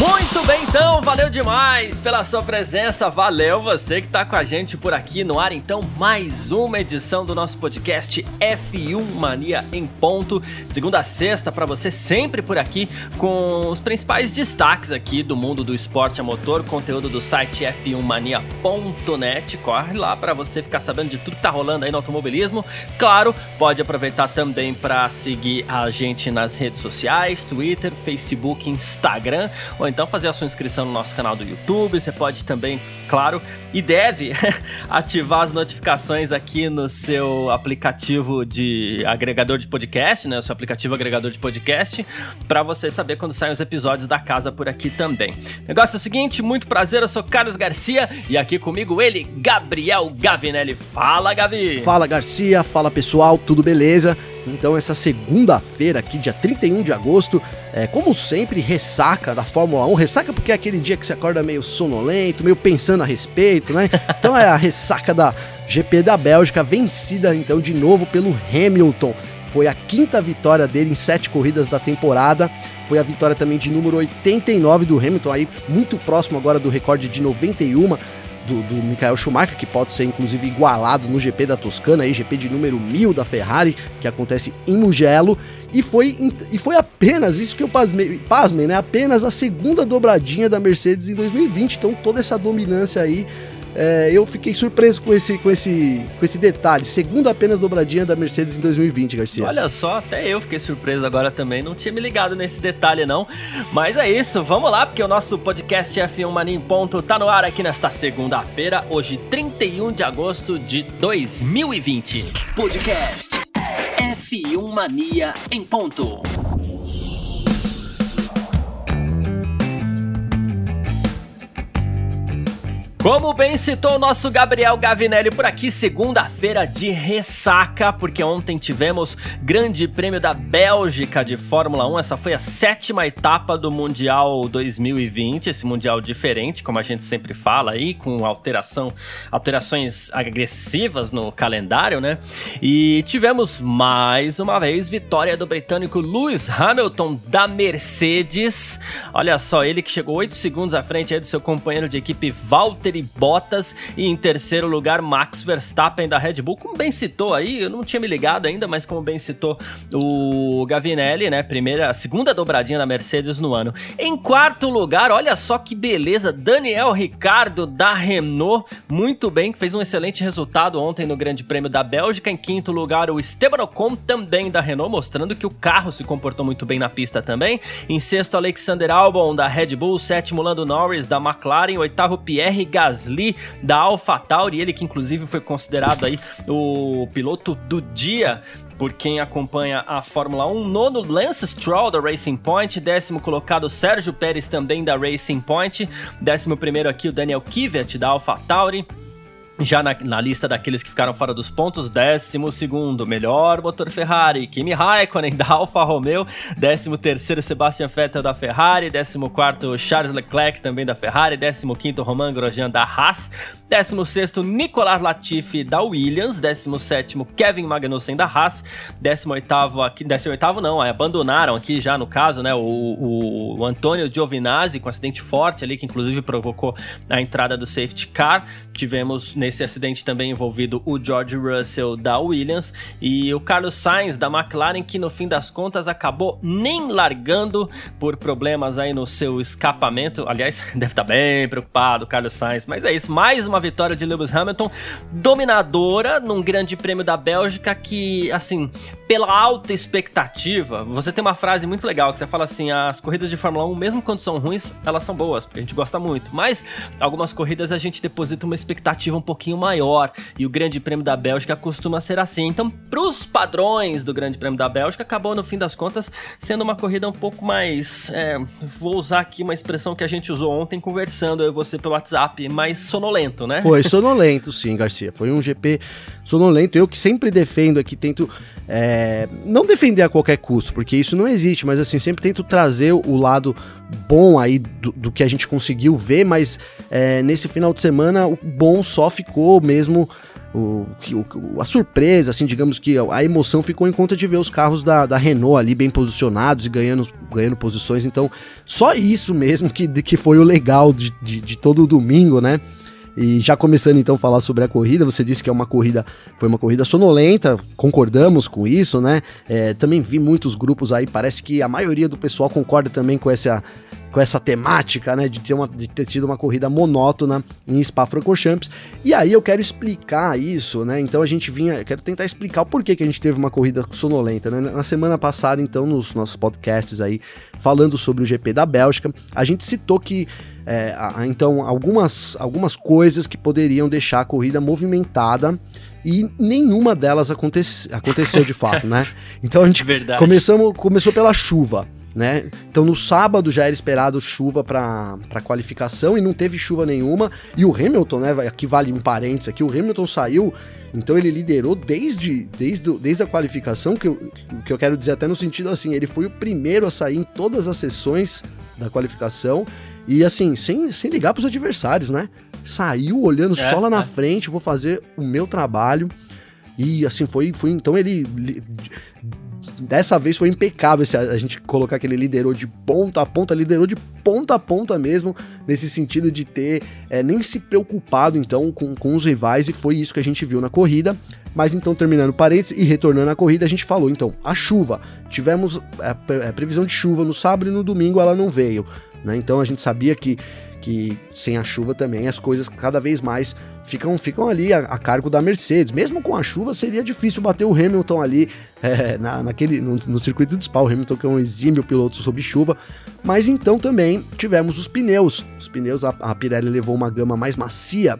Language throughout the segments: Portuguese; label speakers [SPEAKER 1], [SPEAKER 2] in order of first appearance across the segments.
[SPEAKER 1] Muito bem, então, valeu demais pela sua presença, valeu você que está com a gente por aqui no ar. Então, mais uma edição do nosso podcast F1 Mania em ponto, segunda a sexta, para você sempre por aqui com os principais destaques aqui do mundo do esporte a motor, conteúdo do site f1mania.net. Corre lá para você ficar sabendo de tudo que tá rolando aí no automobilismo. Claro, pode aproveitar também para seguir a gente nas redes sociais, Twitter, Facebook, Instagram ou então fazer a sua inscrição no nosso canal do YouTube. Você pode também, claro, e deve ativar as notificações aqui no seu aplicativo de agregador de podcast, né? O seu aplicativo agregador de podcast, para você saber quando saem os episódios da casa por aqui também. O negócio é o seguinte, muito prazer, eu sou Carlos Garcia e aqui comigo ele, Gabriel Gavinelli. Fala, Gavi!
[SPEAKER 2] Fala, Garcia, fala pessoal, tudo beleza? Então, essa segunda-feira, aqui, dia 31 de agosto, é, como sempre, ressaca da Fórmula 1. Ressaca porque é aquele dia que você acorda meio sonolento, meio pensando a respeito, né? Então é a ressaca da GP da Bélgica, vencida então de novo pelo Hamilton. Foi a quinta vitória dele em sete corridas da temporada. Foi a vitória também de número 89 do Hamilton, aí muito próximo agora do recorde de 91 do, do Michael Schumacher, que pode ser inclusive igualado no GP da Toscana, aí, GP de número 1000 da Ferrari, que acontece em Mugello. E foi, e foi apenas, isso que eu pasmei, pasmei, né? Apenas a segunda dobradinha da Mercedes em 2020. Então toda essa dominância aí é, eu fiquei surpreso com esse, com, esse, com esse detalhe. Segunda apenas dobradinha da Mercedes em 2020, Garcia.
[SPEAKER 1] Olha só, até eu fiquei surpreso agora também. Não tinha me ligado nesse detalhe, não. Mas é isso, vamos lá, porque o nosso podcast F1 Mania em Ponto tá no ar aqui nesta segunda-feira, hoje, 31 de agosto de 2020.
[SPEAKER 3] Podcast F1 Mania em ponto.
[SPEAKER 1] Como bem citou o nosso Gabriel Gavinelli por aqui, segunda-feira de ressaca, porque ontem tivemos Grande Prêmio da Bélgica de Fórmula 1. Essa foi a sétima etapa do Mundial 2020, esse Mundial diferente, como a gente sempre fala aí, com alteração, alterações agressivas no calendário, né? E tivemos mais uma vez vitória do britânico Lewis Hamilton da Mercedes. Olha só, ele que chegou 8 segundos à frente aí do seu companheiro de equipe Walter Valtteri Bottas e em terceiro lugar Max Verstappen da Red Bull, como bem citou aí, eu não tinha me ligado ainda, mas como bem citou o Gavinelli, né, primeira, segunda dobradinha da Mercedes no ano. Em quarto lugar, olha só que beleza, Daniel Ricardo da Renault, muito bem, fez um excelente resultado ontem no Grande Prêmio da Bélgica. Em quinto lugar, o Esteban Ocon também da Renault, mostrando que o carro se comportou muito bem na pista também. Em sexto, Alexander Albon da Red Bull, sétimo Lando Norris da McLaren, oitavo Pierre Gasly da AlphaTauri, ele que inclusive foi considerado aí o piloto do dia por quem acompanha a Fórmula 1. Nono, Lance Stroll da Racing Point. Décimo colocado, Sérgio Pérez também da Racing Point. Décimo primeiro aqui, o Daniel Kivet da AlphaTauri. Já na, na, lista daqueles que ficaram fora dos pontos, 12 melhor motor Ferrari, Kimi Raikkonen da Alfa Romeo, 13 Sebastian Vettel da Ferrari, 14 Charles Leclerc também da Ferrari, 15 Romain Grosjean da Haas, 16 Nicolas Latifi da Williams, 17 Kevin Magnussen da Haas, 18 aqui, 18 não, abandonaram aqui já no caso, né, o, o Antônio Giovinazzi com acidente forte ali que inclusive provocou a entrada do safety car. Tivemos nesse acidente também envolvido o George Russell da Williams e o Carlos Sainz da McLaren, que no fim das contas acabou nem largando por problemas aí no seu escapamento. Aliás, deve estar bem preocupado o Carlos Sainz, mas é isso, mais uma vitória de Lewis Hamilton, dominadora num grande prêmio da Bélgica que, assim, pela alta expectativa, você tem uma frase muito legal que você fala assim: as corridas de Fórmula 1, mesmo quando são ruins, elas são boas, porque a gente gosta muito, mas algumas corridas a gente deposita uma um pouquinho maior. E o Grande Prêmio da Bélgica costuma ser assim. Então, para os padrões do Grande Prêmio da Bélgica, acabou no fim das contas sendo uma corrida um pouco mais. É, vou usar aqui uma expressão que a gente usou ontem conversando eu e você pelo WhatsApp, mais sonolento, né?
[SPEAKER 2] Foi sonolento, sim, Garcia. Foi um GP sonolento. Eu que sempre defendo aqui, tento é, não defender a qualquer custo, porque isso não existe, mas assim, sempre tento trazer o lado bom aí do, do que a gente conseguiu ver, mas é, nesse final de semana o bom só ficou mesmo o, o, a surpresa, assim, digamos que a emoção ficou em conta de ver os carros da, da Renault ali bem posicionados e ganhando, ganhando posições. Então, só isso mesmo que, que foi o legal de, de, de todo o domingo, né? E já começando então a falar sobre a corrida, você disse que é uma corrida, foi uma corrida sonolenta, concordamos com isso, né? É, também vi muitos grupos aí, parece que a maioria do pessoal concorda também com essa, com essa temática, né, de ter, uma, de ter tido uma corrida monótona em Spa-Francorchamps. E aí eu quero explicar isso, né? Então a gente vinha, quero tentar explicar o porquê que a gente teve uma corrida sonolenta, né? Na semana passada, então, nos nossos podcasts aí, falando sobre o GP da Bélgica, a gente citou que é, então algumas, algumas coisas que poderiam deixar a corrida movimentada e nenhuma delas acontece, aconteceu de fato, né? Então a gente começamos, começou pela chuva né? Então no sábado já era esperado chuva para qualificação e não teve chuva nenhuma. E o Hamilton, né? Aqui vale um parênteses aqui, o Hamilton saiu, então ele liderou desde, desde, desde a qualificação, que eu, que eu quero dizer até no sentido assim, ele foi o primeiro a sair em todas as sessões da qualificação e assim, sem, sem ligar para os adversários, né? Saiu olhando é, só lá na é. frente, vou fazer o meu trabalho. E assim, foi, foi então ele dessa vez foi impecável esse, a gente colocar que ele liderou de ponta a ponta, liderou de ponta a ponta mesmo, nesse sentido de ter é, nem se preocupado então com, com os rivais, e foi isso que a gente viu na corrida. Mas então, terminando parênteses e retornando à corrida, a gente falou então, a chuva. Tivemos a, é, é, previsão de chuva no sábado e no domingo ela não veio. Né? Então a gente sabia que, que sem a chuva também as coisas cada vez mais ficam, ficam ali a, a, cargo da Mercedes. Mesmo com a chuva, seria difícil bater o Hamilton ali é, na, naquele, no, no, circuito de Spa. O Hamilton que é um exímio piloto sob chuva. Mas então também tivemos os pneus. Os pneus, a, a Pirelli levou uma gama mais macia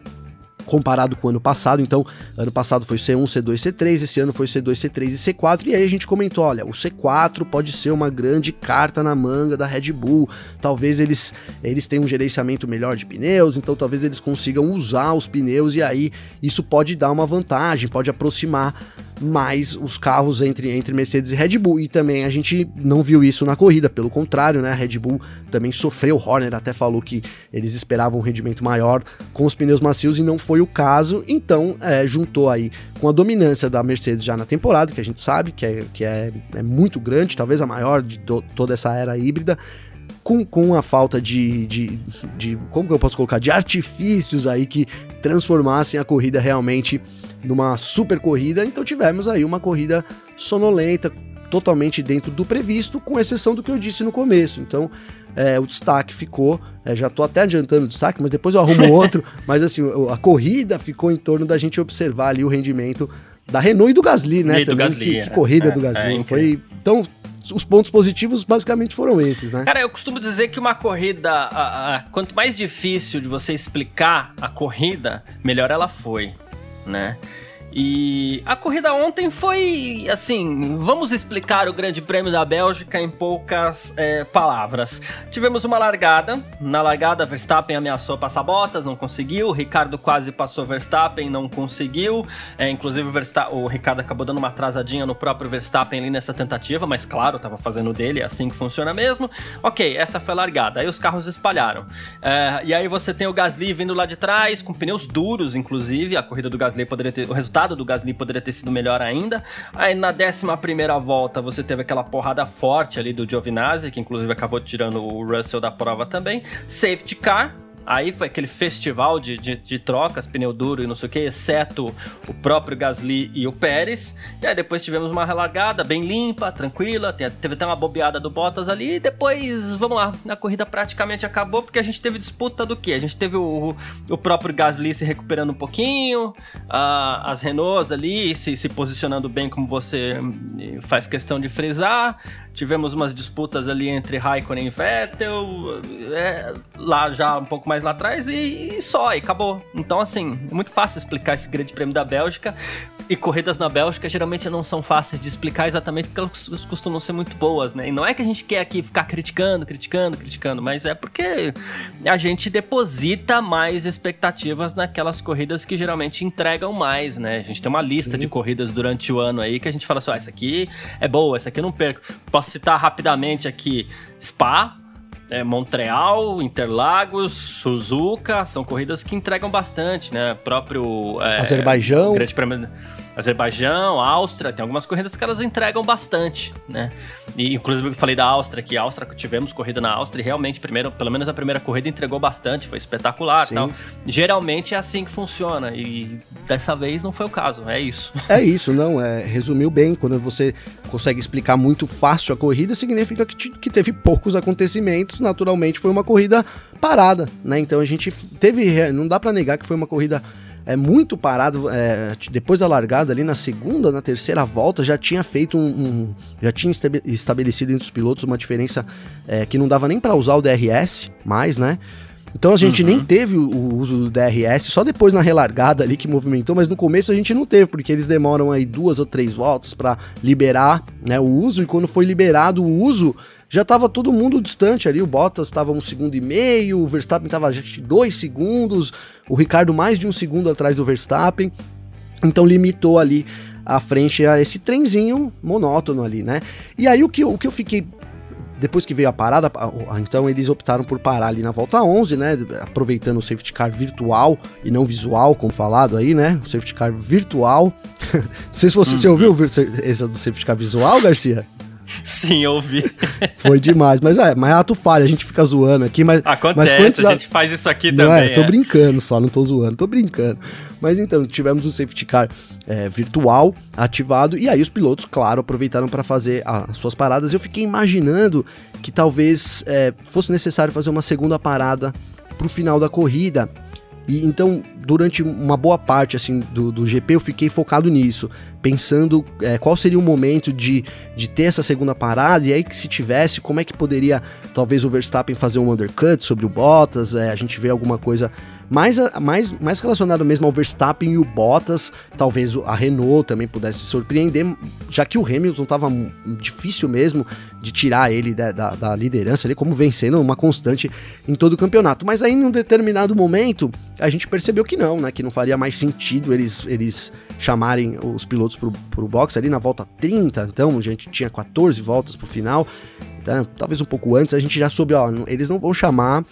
[SPEAKER 2] comparado com o ano passado. Então, ano passado foi C1, C2, C3, esse ano foi C2, C3 e C4. E aí a gente comentou: olha, o C4 pode ser uma grande carta na manga da Red Bull. Talvez eles, eles tenham um gerenciamento melhor de pneus, então talvez eles consigam usar os pneus e aí isso pode dar uma vantagem, pode aproximar mais os carros entre, entre Mercedes e Red Bull. E também a gente não viu isso na corrida, pelo contrário, né? A Red Bull também sofreu. Horner até falou que eles esperavam um rendimento maior com os pneus macios e não foi o caso. Então, é, juntou aí com a dominância da Mercedes já na temporada, que a gente sabe que é, que é, é muito grande, talvez a maior de do, toda essa era híbrida. Com, com a falta de, de, de, Como que eu posso colocar? De artifícios aí que transformassem a corrida realmente numa super corrida, então tivemos aí uma corrida sonolenta, totalmente dentro do previsto, com exceção do que eu disse no começo. Então, é, o destaque ficou, é, já tô até adiantando o destaque, mas depois eu arrumo outro, mas assim, a corrida ficou em torno da gente observar ali o rendimento da Renault e do Gasly, né?
[SPEAKER 1] E do Gasly,
[SPEAKER 2] que, é. que corrida é, do Gasly. É, foi, então, os pontos positivos basicamente foram esses, né?
[SPEAKER 1] Cara, eu costumo dizer que uma corrida, a, a, quanto mais difícil de você explicar a corrida, melhor ela foi né? E a corrida ontem foi assim: vamos explicar o Grande Prêmio da Bélgica em poucas é, palavras. Tivemos uma largada. Na largada, Verstappen ameaçou passar botas, não conseguiu. Ricardo quase passou Verstappen, não conseguiu. É, inclusive, o, o, Ricardo acabou dando uma atrasadinha no próprio Verstappen ali nessa tentativa, mas claro, tava fazendo dele, é assim que funciona mesmo. Ok, essa foi a largada. Aí os carros espalharam. É, e aí você tem o Gasly vindo lá de trás, com pneus duros, inclusive. A corrida do Gasly poderia ter. O resultado resultado do Gasly poderia ter sido melhor ainda. Aí na 11 volta você teve aquela porrada forte ali do Giovinazzi, que inclusive acabou tirando o Russell da prova também. Safety car, Aí foi aquele festival de, de, de, trocas, pneu duro e não sei o que, exceto o próprio Gasly e o Pérez. E aí depois tivemos uma relargada bem limpa, tranquila, teve até uma bobeada do Bottas ali. E depois, vamos lá, a corrida praticamente acabou porque a gente teve disputa do que? A gente teve o, o próprio Gasly se recuperando um pouquinho, as Renaults ali se, se posicionando bem como você hum, faz questão de frisar. Tivemos umas disputas ali entre Raikkonen e Vettel, é, lá já um pouco mais lá atrás, e, e só, e acabou. Então, assim, é muito fácil explicar esse grande prêmio da Bélgica. E corridas na Bélgica geralmente não são fáceis de explicar exatamente porque elas costumam ser muito boas, né? E não é que a gente quer aqui ficar criticando, criticando, criticando, mas é porque a gente deposita mais expectativas naquelas corridas que geralmente entregam mais, né? A gente tem uma lista Sim. de corridas durante o ano aí que a gente fala assim, ah, essa aqui é boa, essa aqui eu não perco. Posso citar rapidamente aqui Spa, é, Montreal, Interlagos, Suzuka, são corridas que entregam bastante, né? Próprio.
[SPEAKER 2] É, Azerbaijão.
[SPEAKER 1] Grande Prêmio. Azerbaijão, Áustria, tem algumas corridas que elas entregam bastante, né? E inclusive eu falei da Áustria, que Áustria tivemos corrida na Áustria e realmente, primeiro, pelo menos a primeira corrida entregou bastante, foi espetacular Sim. tal. Geralmente é assim que funciona e dessa vez não foi o caso, é isso.
[SPEAKER 2] É isso, não, é, resumiu bem, quando você consegue explicar muito fácil a corrida, significa que, que teve poucos acontecimentos, naturalmente foi uma corrida parada, né? Então a gente teve, não dá para negar que foi uma corrida é muito parado. É, depois da largada, ali na segunda, na terceira volta, já tinha feito um. um já tinha estabelecido entre os pilotos uma diferença é, que não dava nem para usar o DRS mais, né? Então a gente uhum. nem teve o, o, uso do DRS, só depois na relargada ali que movimentou, mas no começo a gente não teve, porque eles demoram aí duas ou três voltas para liberar né, o uso, e quando foi liberado o uso, já estava todo mundo distante ali. O Bottas estava um segundo e meio, o Verstappen estava dois segundos, o Ricardo mais de um segundo atrás do Verstappen. Então limitou ali a frente a esse trenzinho monótono ali, né? E aí o que, o que eu fiquei depois que veio a parada, então eles optaram por parar ali na volta 11, né? Aproveitando o safety car virtual e não visual, como falado aí, né? O safety car virtual. não sei se você, uhum. você ouviu esse do safety car visual, Garcia?
[SPEAKER 1] Sim, eu ouvi.
[SPEAKER 2] Foi demais. Mas é, mas é ato falha, a gente fica zoando aqui, mas.
[SPEAKER 1] Acontece,
[SPEAKER 2] mas
[SPEAKER 1] quantos a gente faz isso aqui não
[SPEAKER 2] também. É, tô é. brincando só, não tô zoando, tô brincando. Mas então, tivemos o safety car é, virtual ativado, e aí os pilotos, claro, aproveitaram para fazer as suas paradas. Eu fiquei imaginando que talvez é, fosse necessário fazer uma segunda parada pro final da corrida. E então, durante uma boa parte assim do, do GP, eu fiquei focado nisso, pensando é, qual seria o momento de, de ter essa segunda parada, e aí que se tivesse, como é que poderia talvez o Verstappen fazer um undercut sobre o Bottas, é, a gente vê alguma coisa mais, mais, mais relacionado mesmo ao Verstappen e o Bottas, talvez a Renault também pudesse surpreender, já que o Hamilton estava difícil mesmo de tirar ele da, da, da liderança, ali como vencendo uma constante em todo o campeonato. Mas aí, em um determinado momento, a gente percebeu que não, né? Que não faria mais sentido eles, eles chamarem os pilotos pro, pro box ali na volta 30, então a gente tinha 14 voltas pro final. Então, talvez um pouco antes, a gente já soube, ó, eles não vão chamar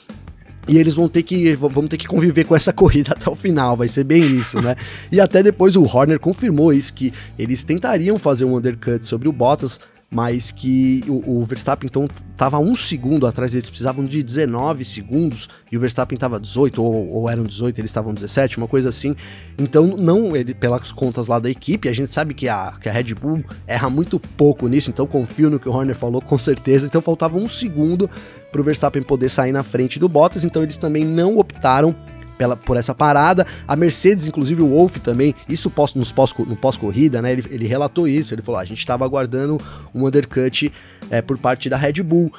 [SPEAKER 2] e eles vão ter que vão ter que conviver com essa corrida até o final, vai ser bem isso, né? e até depois o Horner confirmou isso que eles tentariam fazer um undercut sobre o Bottas, mas que o, o Verstappen então estava um segundo atrás, eles precisavam de 19 segundos e o Verstappen estava 18 ou, ou, eram 18, eles estavam 17, uma coisa assim. Então não, ele pelas contas lá da equipe, a gente sabe que a, que a Red Bull erra muito pouco nisso, então confio no que o Horner falou com certeza. Então faltava um segundo para o Verstappen poder sair na frente do Bottas, então eles também não optaram pela, por essa parada. A Mercedes, inclusive o Wolff também, isso pós, nos pós, no pós-corrida, né? Ele, ele relatou isso. Ele falou: ah, a gente estava aguardando um undercut é, por parte da Red Bull.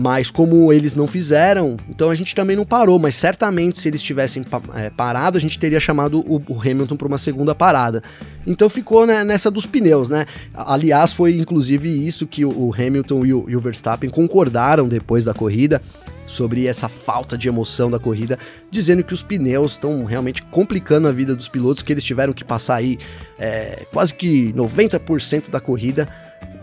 [SPEAKER 2] Mas como eles não fizeram, então a gente também não parou. Mas certamente, se eles tivessem é, parado, a gente teria chamado o, o Hamilton para uma segunda parada. Então ficou né, nessa dos pneus, né? Aliás, foi inclusive isso que o, o Hamilton e o, e o Verstappen concordaram depois da corrida sobre essa falta de emoção da corrida, dizendo que os pneus estão realmente complicando a vida dos pilotos, que eles tiveram que passar aí é, quase que 90% da corrida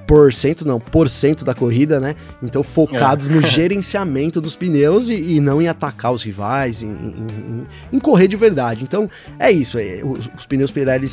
[SPEAKER 2] por cento, não, por cento da corrida, né? Então focados é. no gerenciamento dos pneus e, e, não em atacar os rivais, em, em, em, correr de verdade. Então é isso, é, os, os, pneus Pirelli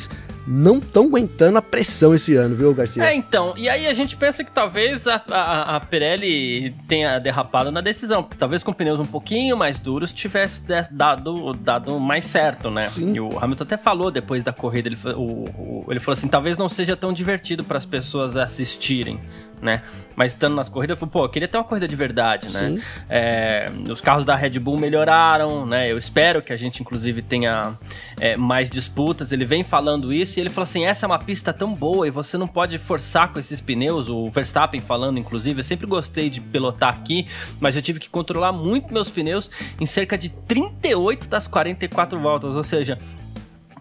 [SPEAKER 2] não estão aguentando a pressão esse ano, viu, Garcia?
[SPEAKER 1] É, então, e aí a gente pensa que talvez a, a, a Pirelli tenha derrapado na decisão, porque talvez com pneus um pouquinho mais duros tivesse dado, dado mais certo, né? Sim. E o Hamilton até falou depois da corrida, ele, o, o, ele falou assim, talvez não seja tão divertido para as pessoas assistirem assistirem. Né? Mas estando nas corridas, eu falei, pô, eu queria ter uma corrida de verdade, né? É, os carros da Red Bull melhoraram, né? Eu espero que a gente, inclusive, tenha é, mais disputas. Ele vem falando isso e ele falou assim: essa é uma pista tão boa e você não pode forçar com esses pneus. O Verstappen falando, inclusive, eu sempre gostei de pilotar aqui, mas eu tive que controlar muito meus pneus em cerca de 38 das 44 voltas, ou seja,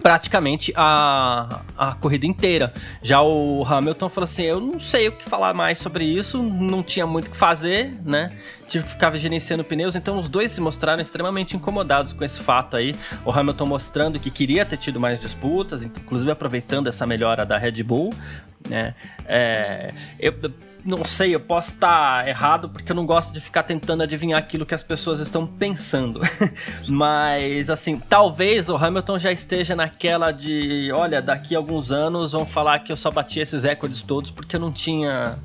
[SPEAKER 1] praticamente a, a corrida inteira. Já o Hamilton falou assim: eu não sei o que falar mais sobre isso, não tinha muito o que fazer, né? Tive que ficar gerenciando pneus, então os dois se mostraram extremamente incomodados com esse fato aí. O Hamilton mostrando que queria ter tido mais disputas, inclusive aproveitando essa melhora da Red Bull, né? É, eu não sei, eu posso estar errado porque eu não gosto de ficar tentando adivinhar aquilo que as pessoas estão pensando. Mas, assim, talvez o Hamilton já esteja naquela de: olha, daqui a alguns anos vão falar que eu só bati esses recordes todos porque eu não tinha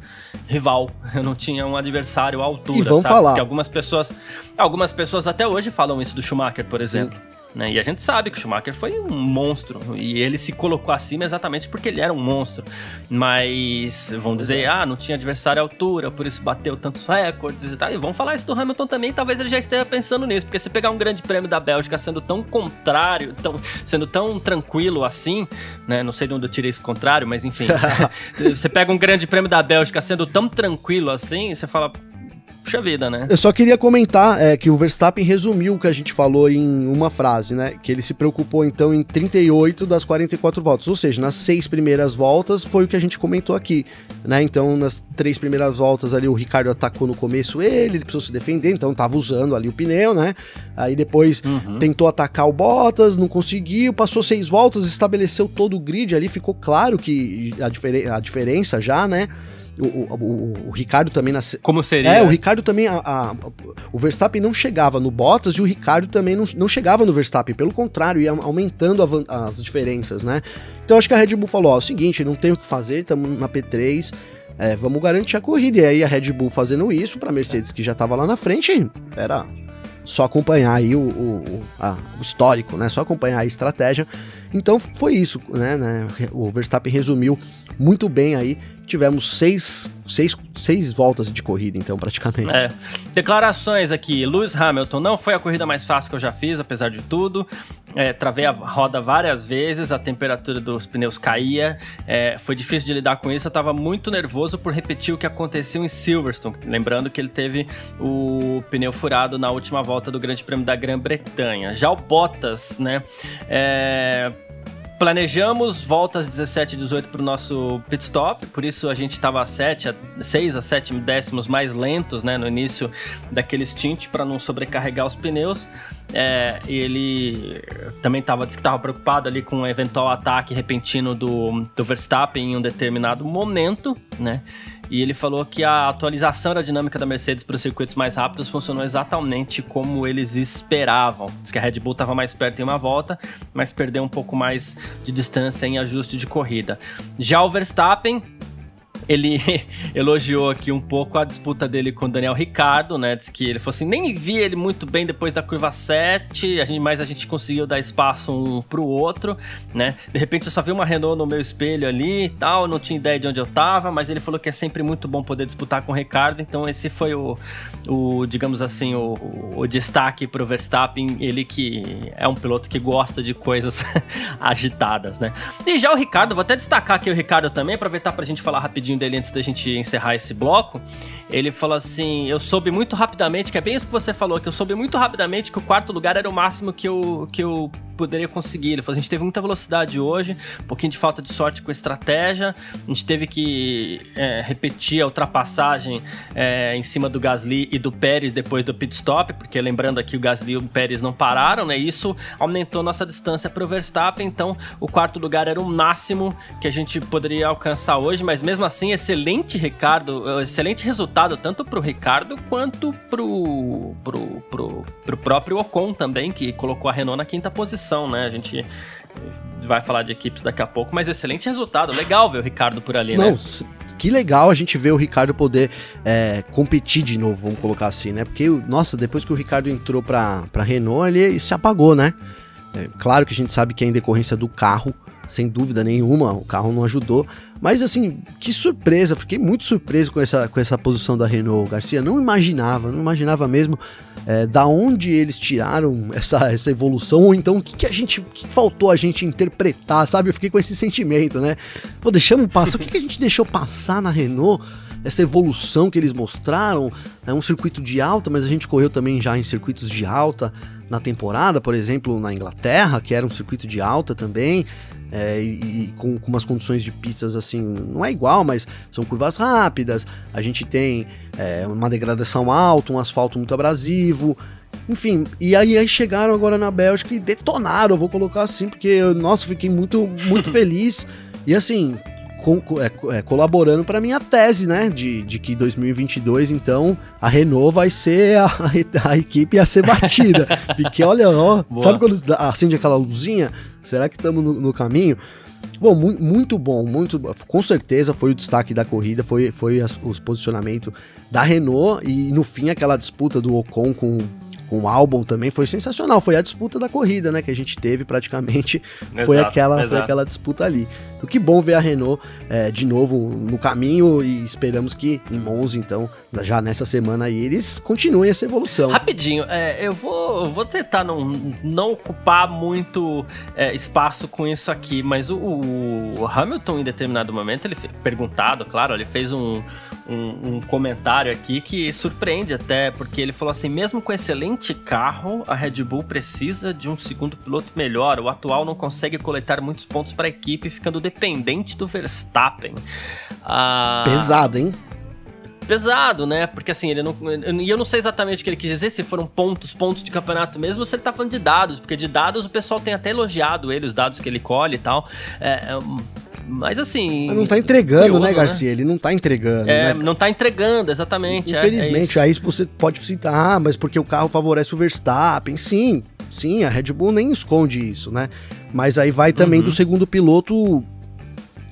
[SPEAKER 1] rival, eu não tinha um adversário à altura,
[SPEAKER 2] e vão
[SPEAKER 1] sabe?
[SPEAKER 2] Falar.
[SPEAKER 1] Porque algumas pessoas, algumas pessoas até hoje falam isso do Schumacher, por exemplo. Sim. Né? E a gente sabe que o Schumacher foi um monstro. E ele se colocou acima exatamente porque ele era um monstro. Mas vão dizer, ah, não tinha adversário à altura, por isso bateu tantos recordes e tal. E vão falar isso do Hamilton também, talvez ele já esteja pensando nisso. Porque se pegar um grande prêmio da Bélgica sendo tão contrário, tão, sendo tão tranquilo assim, né? Não sei de onde eu tirei esse contrário, mas enfim. você pega um grande prêmio da Bélgica sendo tão tranquilo assim, você fala, puxa vida, né?
[SPEAKER 2] Eu só queria comentar é, que o Verstappen resumiu o que a gente falou em uma frase, né? Que ele se preocupou então em 38 das 44 voltas, ou seja, nas seis primeiras voltas foi o que a gente comentou aqui, né? Então, nas três primeiras voltas ali o Ricardo atacou no começo ele, ele precisou se defender, então tava usando ali o pneu, né? Aí depois uhum. tentou atacar o Bottas, não conseguiu, passou seis voltas, estabeleceu todo o grid ali, ficou claro que a, a diferença já, né? O, o, o, Ricardo também nasceu.
[SPEAKER 1] Como seria?
[SPEAKER 2] É, o Ricardo também. A, a, o Verstappen não chegava no Bottas e o Ricardo também não, não chegava no Verstappen. Pelo contrário, ia aumentando a, as diferenças, né? Então acho que a Red Bull falou: ó, é o seguinte, não tem o que fazer, estamos na P3. É, vamos garantir a corrida. E aí a Red Bull fazendo isso para Mercedes, que já estava lá na frente, era só acompanhar aí o, o, a, o histórico, né? Só acompanhar a estratégia. Então foi isso, né, né? O Verstappen resumiu muito bem aí tivemos seis, seis, seis voltas de corrida, então, praticamente.
[SPEAKER 1] É. Declarações aqui. Lewis Hamilton, não foi a corrida mais fácil que eu já fiz, apesar de tudo. É, travei a roda várias vezes, a temperatura dos pneus caía. É, foi difícil de lidar com isso. Eu estava muito nervoso por repetir o que aconteceu em Silverstone. Lembrando que ele teve o pneu furado na última volta do Grande Prêmio da Grã-Bretanha. Já o Bottas, né? É Planejamos voltas 17 e 18 para o nosso pit stop, por isso a gente estava a 7, a 6 a 7 décimos mais lentos né, no início daquele stint para não sobrecarregar os pneus. É, ele também estava preocupado ali com um eventual ataque repentino do, do Verstappen em um determinado momento, né? E ele falou que a atualização aerodinâmica da Mercedes para os circuitos mais rápidos funcionou exatamente como eles esperavam. Diz que a Red Bull estava mais perto em uma volta, mas perdeu um pouco mais de distância em ajuste de corrida. Já o Verstappen ele elogiou aqui um pouco a disputa dele com o Daniel Ricardo, né? Diz que ele falou assim: nem vi ele muito bem depois da curva 7, a gente, mas a gente conseguiu dar espaço um pro outro, né? De repente eu só vi uma Renault no meu espelho ali e tal, não tinha ideia de onde eu tava, mas ele falou que é sempre muito bom poder disputar com o Ricardo, então esse foi o, o digamos assim, o, o, destaque pro Verstappen, ele que é um piloto que gosta de coisas agitadas, né? E já o Ricardo, vou até destacar aqui o Ricardo também, aproveitar pra gente falar rapidinho dele antes da gente encerrar esse bloco. Ele falou assim: Eu soube muito rapidamente, que é bem isso que você falou, que eu soube muito rapidamente que o quarto lugar era o máximo que eu, que eu poderia conseguir. Ele falou: a gente teve muita velocidade hoje, um pouquinho de falta de sorte com a estratégia, a gente teve que é, repetir a ultrapassagem é, em cima do Gasly e do Pérez depois do pit stop, porque lembrando aqui o Gasly e o Pérez não pararam, né? Isso aumentou nossa distância para o Verstappen, então o quarto lugar era o máximo que a gente poderia alcançar hoje, mas mesmo assim, excelente Ricardo, excelente resultado tanto para o Ricardo quanto para o pro, pro, pro próprio Ocon também, que colocou a Renault na quinta posição né? A gente vai falar de equipes daqui a pouco, mas excelente resultado. Legal ver o Ricardo por ali,
[SPEAKER 2] Não,
[SPEAKER 1] né?
[SPEAKER 2] Que legal a gente ver o Ricardo poder é, competir de novo, vamos colocar assim, né? Porque, nossa, depois que o Ricardo entrou pra, pra Renault, ele se apagou, né? É, claro que a gente sabe que é em decorrência do carro, sem dúvida nenhuma, o carro não ajudou. Mas assim, que surpresa, fiquei muito surpreso com essa, com essa posição da Renault Garcia. Não imaginava, não imaginava mesmo é, da onde eles tiraram essa, essa evolução, ou então o que, que a gente. que faltou a gente interpretar, sabe? Eu fiquei com esse sentimento, né? Pô, deixamos passar. o que, que a gente deixou passar na Renault? essa evolução que eles mostraram. É um circuito de alta, mas a gente correu também já em circuitos de alta na temporada, por exemplo, na Inglaterra, que era um circuito de alta também. É, e, e com, com, umas condições de pistas assim, não é igual, mas são curvas rápidas. A gente tem é, uma degradação alta, um asfalto muito abrasivo. Enfim, e aí, aí chegaram agora na Bélgica e detonaram, eu vou colocar assim, porque, nossa, fiquei muito, muito feliz. E assim, com, é, é, colaborando para minha tese, né? De, de que 2022, então, a Renault vai ser a, a equipe a ser batida. Porque olha, ó, sabe quando acende aquela luzinha? Será que estamos no, no, caminho? Bom, mu muito bom, muito com certeza foi o destaque da corrida, foi, foi as, o posicionamento da Renault e no fim aquela disputa do Ocon com com o álbum também foi sensacional. Foi a disputa da corrida, né? Que a gente teve praticamente. Exato, foi, aquela, exato. foi aquela disputa ali. Então, que bom ver a Renault é, de novo no caminho e esperamos que em Monza, então, já nessa semana aí, eles continuem essa evolução.
[SPEAKER 1] Rapidinho, é, eu, vou, vou tentar não, não ocupar muito é, espaço com isso aqui, mas o, o, Hamilton, em determinado momento, ele perguntado, claro, ele fez um, um, um comentário aqui que surpreende até, porque ele falou assim: mesmo com excelente carro, a Red Bull precisa de um segundo piloto melhor. O atual não consegue coletar muitos pontos para a equipe, ficando dependente do Verstappen.
[SPEAKER 2] Ah, Pesado, hein?
[SPEAKER 1] pesado, né? Porque assim, ele não. E eu não sei exatamente o que ele quis dizer, se foram pontos, pontos de campeonato mesmo, ou se ele tá falando de dados, porque de dados o pessoal tem até elogiado ele, os dados que ele colhe e tal. É, é, mas assim.
[SPEAKER 2] Mas não tá entregando, né, curioso, né, Garcia? Né? Ele não tá entregando.
[SPEAKER 1] É, né? não tá entregando, exatamente.
[SPEAKER 2] É, é Infelizmente, é, aí você pode citar, ah, mas porque o carro favorece o Verstappen. Sim, sim, a Red Bull nem esconde isso, né? Mas aí vai também uhum. do segundo piloto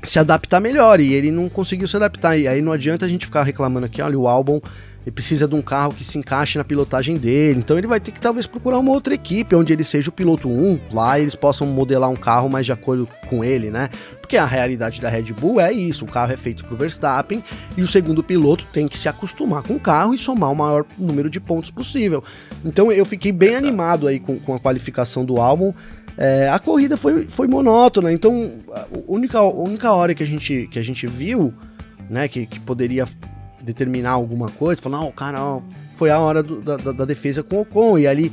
[SPEAKER 2] se adaptar melhor e ele não conseguiu se adaptar. E aí não adianta a gente ficar reclamando aqui, olha, o álbum ele precisa de um carro que se encaixe na pilotagem dele. Então ele vai ter que talvez procurar uma outra equipe onde ele seja o piloto 1, lá eles possam modelar um carro mais de acordo com ele, né? Porque a realidade da Red Bull é isso, o carro é feito pro Verstappen e o segundo piloto tem que se acostumar com o carro e somar o maior número de pontos possível. Então eu fiquei bem Exato. animado aí com, com a qualificação do álbum. É, a corrida foi, foi monótona, então a única, a única hora que a gente, que a gente viu, né, que, que poderia determinar alguma coisa, falar, não, cara, ó, foi a hora do, da, da, defesa com o Ocon, e ali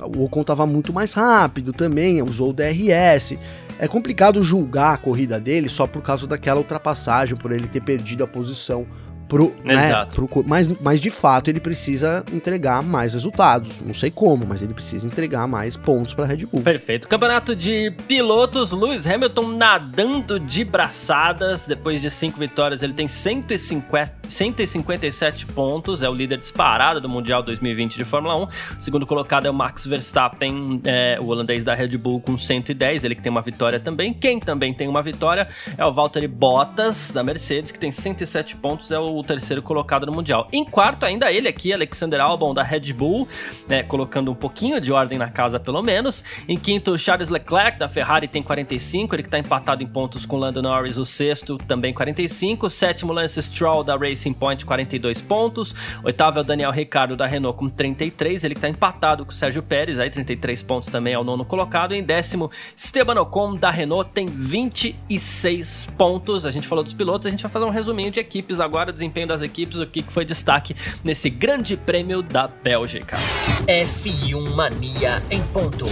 [SPEAKER 2] o Ocon tava muito mais rápido também, usou o DRS. É complicado julgar a corrida dele só por causa daquela ultrapassagem, por ele ter perdido a posição Pro, né. Pro, mas, mas de fato ele precisa entregar mais resultados. Não sei como, mas ele precisa entregar mais pontos para Red Bull.
[SPEAKER 1] Perfeito. Campeonato de pilotos, Lewis Hamilton nadando de braçadas. Depois de cinco vitórias, ele tem 150, 157 pontos. É o líder disparado do Mundial 2020 de Fórmula 1. O segundo colocado é o Max Verstappen, é, o holandês da Red Bull, com 110. Ele que tem uma vitória também. Quem também tem uma vitória é o Valtteri Bottas, da Mercedes, que tem 107 pontos. É o terceiro colocado no Mundial. Em quarto, ainda ele aqui, Alexander Albon da Red Bull, né, colocando um pouquinho de ordem na casa, pelo menos. Em quinto, Charles Leclerc da Ferrari tem 45, ele que está empatado em pontos com Lando Norris, o sexto também 45. Sétimo, Lance Stroll da Racing Point, 42 pontos. Oitavo é o Daniel Ricciardo da Renault com 33, ele que está empatado com o Sérgio Pérez, aí 33 pontos também é o nono colocado. Em décimo, Esteban Ocon da Renault tem 26 pontos. A gente falou dos pilotos, a gente vai fazer um resuminho de equipes agora, desempenho das equipes, o que foi destaque nesse grande prêmio da Bélgica.
[SPEAKER 3] F1 Mania em ponto.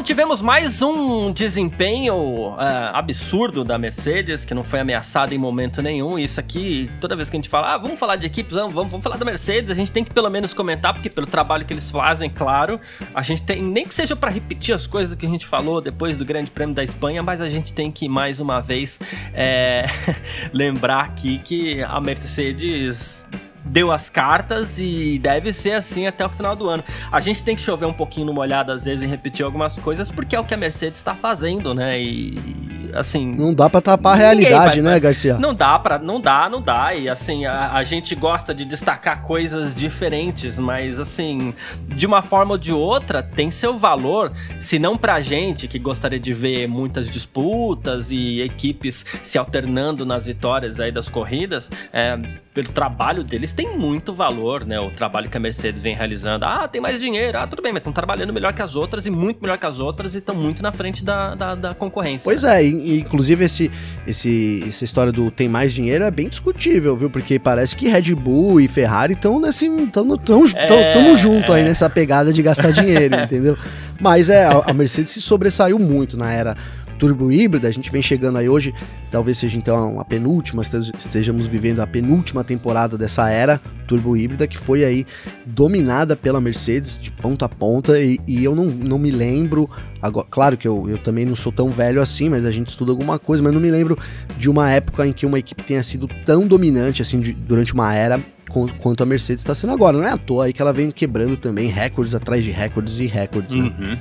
[SPEAKER 1] Bom, tivemos mais um desempenho uh, absurdo da Mercedes, que não foi ameaçada em momento nenhum. Isso aqui, toda vez que a gente fala, ah, vamos falar de equipes, vamos, vamos, vamos falar da Mercedes, a gente tem que pelo menos comentar, porque pelo trabalho que eles fazem, claro, a gente tem, nem que seja para repetir as coisas que a gente falou depois do Grande Prêmio da Espanha, mas a gente tem que mais uma vez é, lembrar aqui que a Mercedes deu as cartas e deve ser assim até o final do ano. A gente tem que chover um pouquinho no molhado às vezes e repetir algumas coisas porque é o que a Mercedes está fazendo, né? E assim.
[SPEAKER 2] Não dá pra tapar a realidade, vai, né, Garcia?
[SPEAKER 1] Não dá para, não dá, não dá. E assim, a, a, gente gosta de destacar coisas diferentes, mas assim, de uma forma ou de outra, tem seu valor, se não pra gente que gostaria de ver muitas disputas e equipes se alternando nas vitórias aí das corridas, é, pelo trabalho deles tem muito valor, né? O trabalho que a Mercedes vem realizando. Ah, tem mais dinheiro, ah, tudo bem, mas estão trabalhando melhor que as outras e muito melhor que as outras e estão muito na frente da, da, da concorrência.
[SPEAKER 2] Pois é, e, inclusive esse, esse, essa história do tem mais dinheiro é bem discutível, viu? Porque parece que Red Bull e Ferrari estão nesse. estão tão, é, tão junto é. aí nessa pegada de gastar dinheiro, entendeu? Mas é, a Mercedes se sobressaiu muito na era turbo híbrida, a gente vem chegando aí hoje, talvez seja então a penúltima, estejamos vivendo a penúltima temporada dessa era turbo híbrida que foi aí dominada pela Mercedes de ponta a ponta e, e eu não, não me lembro, agora, claro que eu, eu também não sou tão velho assim, mas a gente estuda alguma coisa, mas não me lembro de uma época em que uma equipe tenha sido tão dominante assim de, durante uma era quanto a Mercedes está sendo agora. Não é à toa aí que ela vem quebrando também recordes atrás de recordes e recordes. Né?
[SPEAKER 1] Uhum.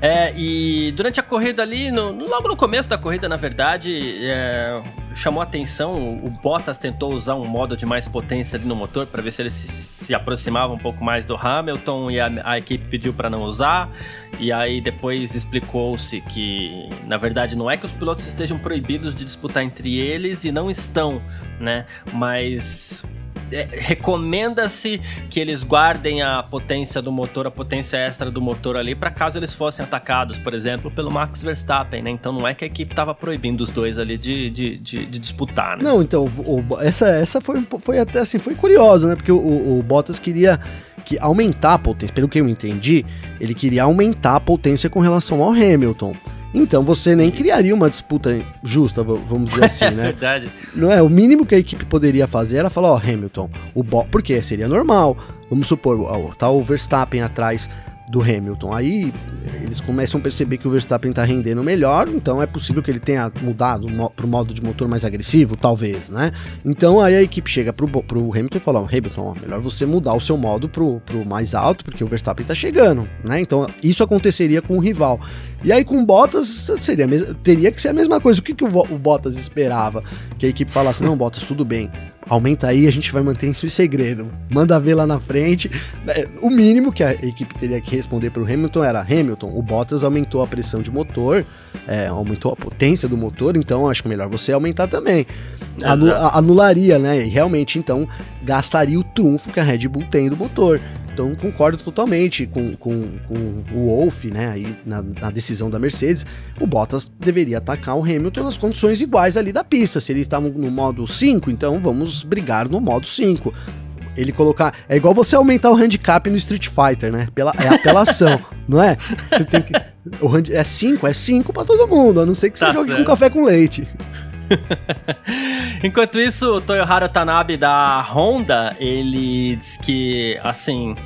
[SPEAKER 1] É, e durante a corrida ali, no, logo no começo da corrida, na verdade, é, chamou atenção. O Bottas tentou usar um modo de mais potência ali no motor para ver se ele se, se, aproximava um pouco mais do Hamilton e a, a equipe pediu para não usar. E aí depois explicou-se que, na verdade, não é que os pilotos estejam proibidos de disputar entre eles e não estão, né? Mas é, recomenda-se que eles guardem a potência do motor, a potência extra do motor ali, para caso eles fossem atacados, por exemplo, pelo Max Verstappen, né? Então não é que a equipe estava proibindo os dois ali de, de, de, de disputar, né?
[SPEAKER 2] Não, então, o, essa, essa foi, foi até assim, foi curioso, né? Porque o, o Bottas queria que aumentar a potência, pelo que eu entendi, ele queria aumentar a potência com relação ao Hamilton. Então você nem criaria uma disputa justa, vamos dizer assim, né?
[SPEAKER 1] É verdade.
[SPEAKER 2] Não é? O mínimo que a equipe poderia fazer era falar, ó, oh, Hamilton, o Bo... porque seria normal. Vamos supor, ó, tá o Verstappen atrás do Hamilton. Aí eles começam a perceber que o Verstappen está rendendo melhor, então é possível que ele tenha mudado para o modo de motor mais agressivo, talvez, né? Então aí a equipe chega pro, pro Hamilton e fala: Hamilton, ó, melhor você mudar o seu modo pro, pro mais alto, porque o Verstappen está chegando, né? Então isso aconteceria com o rival. E aí com o Bottas seria, teria que ser a mesma coisa. O que, que o, o Bottas esperava? Que a equipe falasse: não, Bottas, tudo bem aumenta aí, a gente vai manter isso em segredo. Manda ver lá na frente. É, o mínimo que a equipe teria que responder para o Hamilton era: Hamilton, o Bottas aumentou a pressão de motor, é, aumentou a potência do motor, então acho que é melhor você aumentar também. Anu anularia, né? E realmente, então, gastaria o trunfo que a Red Bull tem do motor. Então concordo totalmente com, com, com o Wolff, né, aí na, na, decisão da Mercedes. O Bottas deveria atacar o Hamilton nas condições iguais ali da pista. Se ele estava no modo 5, então vamos brigar no modo 5. Ele colocar. É igual você aumentar o handicap no Street Fighter, né? Pela, é apelação, não é? Você tem que. O hand, é 5, é 5 para todo mundo, a não ser que você tá jogue certo. com café com leite.
[SPEAKER 1] Enquanto isso, o Toyohara Tanabe da Honda, ele diz que, assim,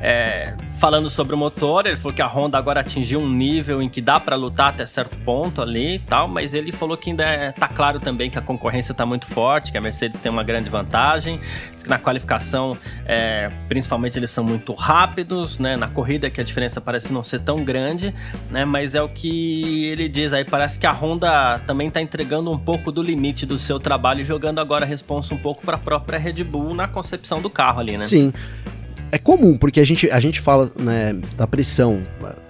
[SPEAKER 1] é, falando sobre o motor, ele falou que a Honda agora atingiu um nível em que dá para lutar até certo ponto ali e tal, mas ele falou que ainda é, tá claro também que a concorrência tá muito forte, que a Mercedes tem uma grande vantagem, que na qualificação, é, principalmente eles são muito rápidos, né, na corrida que a diferença parece não ser tão grande, né, mas é o que ele diz aí, parece que a Honda também tá entregando um pouco do limite do seu trabalho, jogando agora a responsa um pouco para a própria Red Bull na concepção do carro ali, né?
[SPEAKER 2] Sim é comum, porque a gente, a gente fala né, da pressão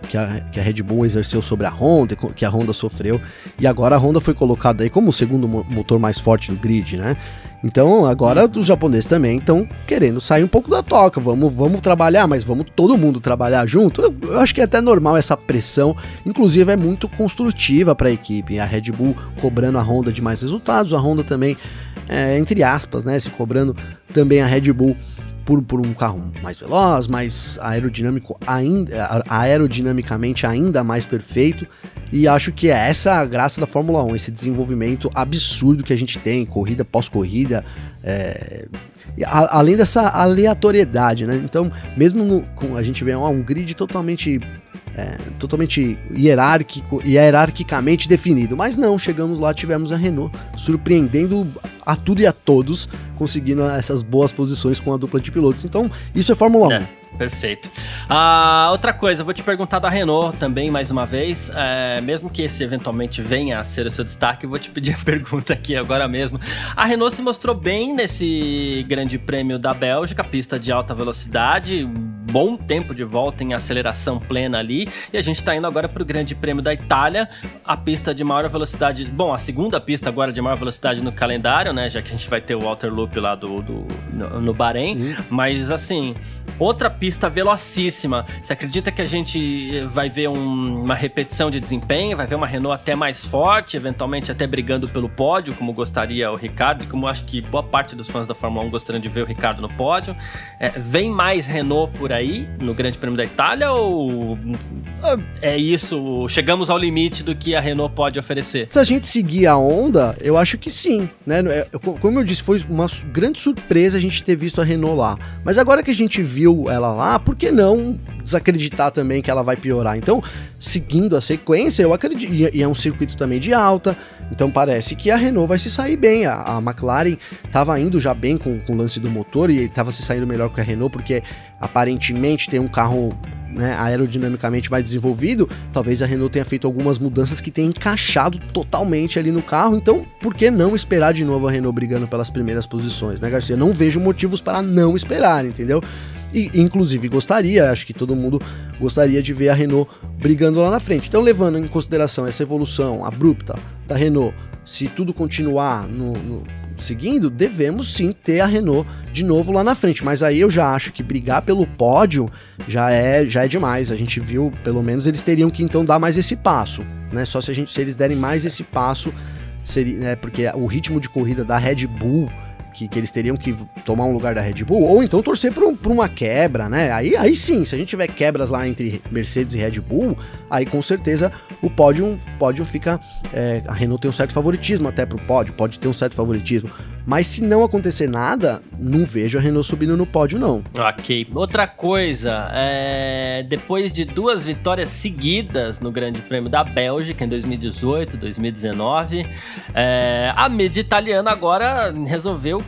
[SPEAKER 2] que a, que a Red Bull exerceu sobre a Honda, que a Honda sofreu, e agora a Honda foi colocada aí como o segundo motor mais forte do grid, né? Então agora os japoneses também estão querendo sair um pouco da toca. Vamos, vamos trabalhar, mas vamos todo mundo trabalhar junto. Eu, eu acho que é até normal essa pressão. Inclusive é muito construtiva para a equipe. A Red Bull cobrando a Honda de mais resultados, a Honda também, é, entre aspas, né, se cobrando também a Red Bull por, por um carro mais veloz, mais aerodinâmico, ainda, aerodinamicamente ainda mais perfeito. E acho que é essa a graça da Fórmula 1, esse desenvolvimento absurdo que a gente tem, corrida pós-corrida, é, a, além dessa aleatoriedade, né? Então, mesmo no, com a gente vê um grid totalmente é, totalmente hierárquico e hierarquicamente definido. Mas não, chegamos lá, tivemos a Renault surpreendendo a tudo e a todos, conseguindo essas boas posições com a dupla de pilotos. Então, isso é Fórmula 1.
[SPEAKER 1] Perfeito. Ah, outra coisa, vou te perguntar da Renault também mais uma vez. É, mesmo que esse eventualmente venha a ser o seu destaque, vou te pedir a pergunta aqui agora mesmo. A Renault se mostrou bem nesse Grande Prêmio da Bélgica, pista de alta velocidade, bom tempo de volta em aceleração plena ali. E a gente está indo agora para o Grande Prêmio da Itália, a pista de maior velocidade. Bom, a segunda pista agora de maior velocidade no calendário, né? Já que a gente vai ter o Walter Loop lá do, do no, no Bahrein. Sim. Mas assim, outra pista velocíssima. Você acredita que a gente vai ver um, uma repetição de desempenho? Vai ver uma Renault até mais forte, eventualmente até brigando pelo pódio, como gostaria o Ricardo, e como acho que boa parte dos fãs da Fórmula 1 gostariam de ver o Ricardo no pódio. É, vem mais Renault por aí no Grande Prêmio da Itália ou é isso? Chegamos ao limite do que a Renault pode oferecer?
[SPEAKER 2] Se a gente seguir a onda, eu acho que sim, né? É, como eu disse, foi uma grande surpresa a gente ter visto a Renault lá. Mas agora que a gente viu ela lá, por que não desacreditar também que ela vai piorar? Então, seguindo a sequência, eu acredito. E é um circuito também de alta. Então parece que a Renault vai se sair bem. A, a McLaren estava indo já bem com, com o lance do motor e estava se saindo melhor que a Renault, porque aparentemente tem um carro né, aerodinamicamente mais desenvolvido, talvez a Renault tenha feito algumas mudanças que tenham encaixado totalmente ali no carro. Então, por que não esperar de novo a Renault brigando pelas primeiras posições, né, Garcia? Não vejo motivos para não esperar, entendeu? E, inclusive, gostaria, acho que todo mundo gostaria de ver a Renault brigando lá na frente. Então, levando em consideração essa evolução abrupta da Renault, se tudo continuar no, no seguindo, devemos sim ter a Renault de novo lá na frente. Mas aí eu já acho que brigar pelo pódio já é, já é demais. A gente viu, pelo menos eles teriam que então dar mais esse passo, né? Só se a gente se eles derem mais esse passo, seria, né? Porque o ritmo de corrida da Red Bull que, que, eles teriam que tomar um lugar da Red Bull, ou então torcer por, um, por, uma quebra, né? Aí, aí sim, se a gente tiver quebras lá entre Mercedes e Red Bull, aí com certeza o pódio, pódio fica. É, a Renault tem um certo favoritismo até pro pódio, pode ter um certo favoritismo. Mas se não acontecer nada, não vejo a Renault subindo no pódio, não.
[SPEAKER 1] Ok. Outra coisa, é... depois de duas vitórias seguidas no Grande Prêmio da Bélgica em 2018, 2019, é... a mídia italiana agora resolveu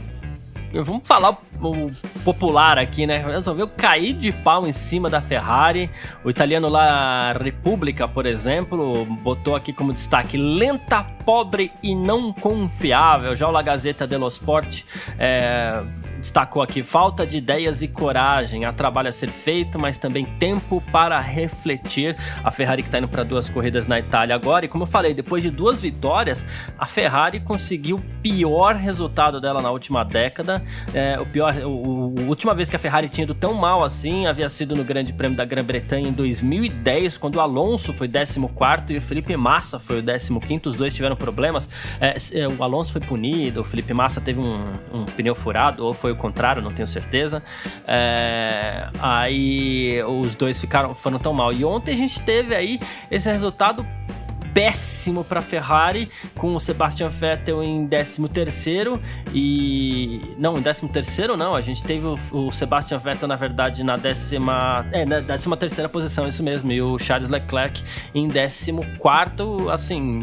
[SPEAKER 1] vamos falar o popular aqui, né? Resolveu cair de pau em cima da Ferrari. O italiano lá, República, por exemplo, botou aqui como destaque lenta, pobre e não confiável. Já o La Gazeta dello Sport é, destacou aqui falta de ideias e coragem. Há trabalho a ser feito, mas também tempo para refletir. A Ferrari que está indo para duas corridas na Itália agora. E como eu falei, depois de duas vitórias, a Ferrari conseguiu o pior resultado dela na última década. É, o pior, o, a última vez que a Ferrari tinha ido tão mal assim havia sido no Grande Prêmio da Grã-Bretanha em 2010, quando o Alonso foi 14 e o Felipe Massa foi o 15. Os dois tiveram problemas. É, é, o Alonso foi punido, o Felipe Massa teve um, um pneu furado, ou foi o contrário, não tenho certeza. É, aí os dois ficaram, foram tão mal. E ontem a gente teve aí esse resultado péssimo para Ferrari, com o Sebastian Vettel em 13º e não, em 13º não, a gente teve o, o Sebastian Vettel na verdade na décima, é, na décima terceira posição, isso mesmo, e o Charles Leclerc em 14º, assim,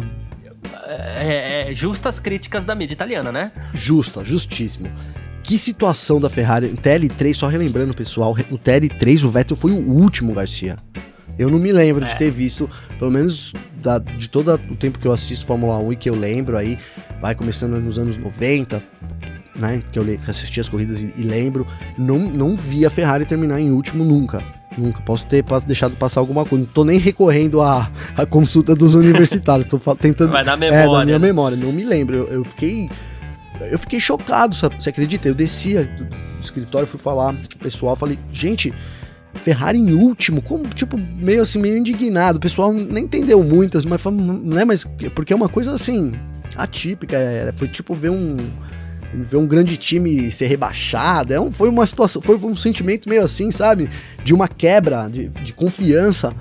[SPEAKER 1] é, é, justas críticas da mídia italiana, né?
[SPEAKER 2] Justa, justíssimo. Que situação da Ferrari. No TL3, só relembrando, pessoal, no TL3 o Vettel foi o último, Garcia. Eu não me lembro é. de ter visto, pelo menos da, de todo o tempo que eu assisto Fórmula 1 e que eu lembro aí, vai começando nos anos 90, né, que eu assisti as corridas e, e, lembro, não, não vi a Ferrari terminar em último nunca. Nunca. Posso ter deixado passar alguma coisa. Não tô nem recorrendo à, à consulta dos universitários. tô tentando.
[SPEAKER 1] Vai na memória. É,
[SPEAKER 2] da minha né? memória. Não me lembro. Eu, eu fiquei eu fiquei chocado? Você acredita? Eu descia do, escritório, fui falar com o pessoal, falei, gente, Ferrari em último, como, tipo, meio assim, meio indignado. O pessoal nem entendeu muito, mas, né, mas porque é uma coisa assim, atípica. É, foi tipo ver um. Ver um grande time ser rebaixado. É um, foi uma situação, foi um sentimento meio assim, sabe? De uma quebra de, de confiança.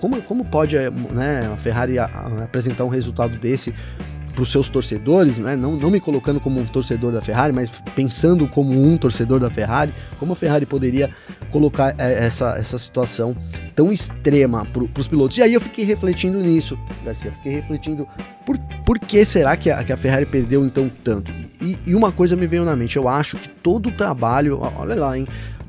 [SPEAKER 2] Como, como pode né, a Ferrari apresentar um resultado desse para os seus torcedores, né? não, não me colocando como um torcedor da Ferrari, mas pensando como um torcedor da Ferrari, como a Ferrari poderia colocar é, essa, essa situação tão extrema para os pilotos. E aí eu fiquei refletindo nisso, Garcia, fiquei refletindo por, por que será que a, que a Ferrari perdeu então tanto? E, e uma coisa me veio na mente, eu acho que todo o trabalho, olha lá, hein?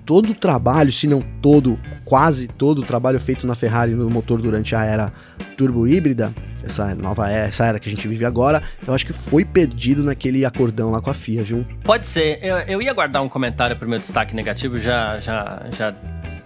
[SPEAKER 2] Todo o trabalho, se não todo, quase todo o trabalho feito na Ferrari no motor durante a era turbo híbrida, essa nova era, essa era que a gente vive agora, eu acho que foi perdido naquele acordão lá com a FIA, viu?
[SPEAKER 1] Pode ser. Eu, eu ia guardar um comentário pro meu destaque negativo, já, já, já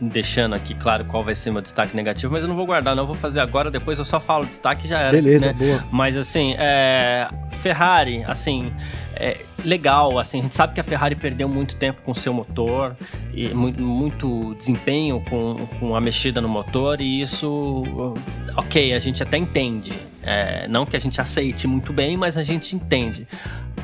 [SPEAKER 1] deixando aqui claro qual vai ser meu destaque negativo, mas eu não vou guardar, não. Eu vou fazer agora, depois eu só falo destaque e já era.
[SPEAKER 2] Beleza,
[SPEAKER 1] né?
[SPEAKER 2] boa.
[SPEAKER 1] Mas assim, é, Ferrari, assim, é legal, assim, a gente sabe que a Ferrari perdeu muito tempo com seu motor e muito, muito desempenho com, com a mexida no motor e isso, ok, a gente até entende. É, não que a gente aceite muito bem, mas a gente entende.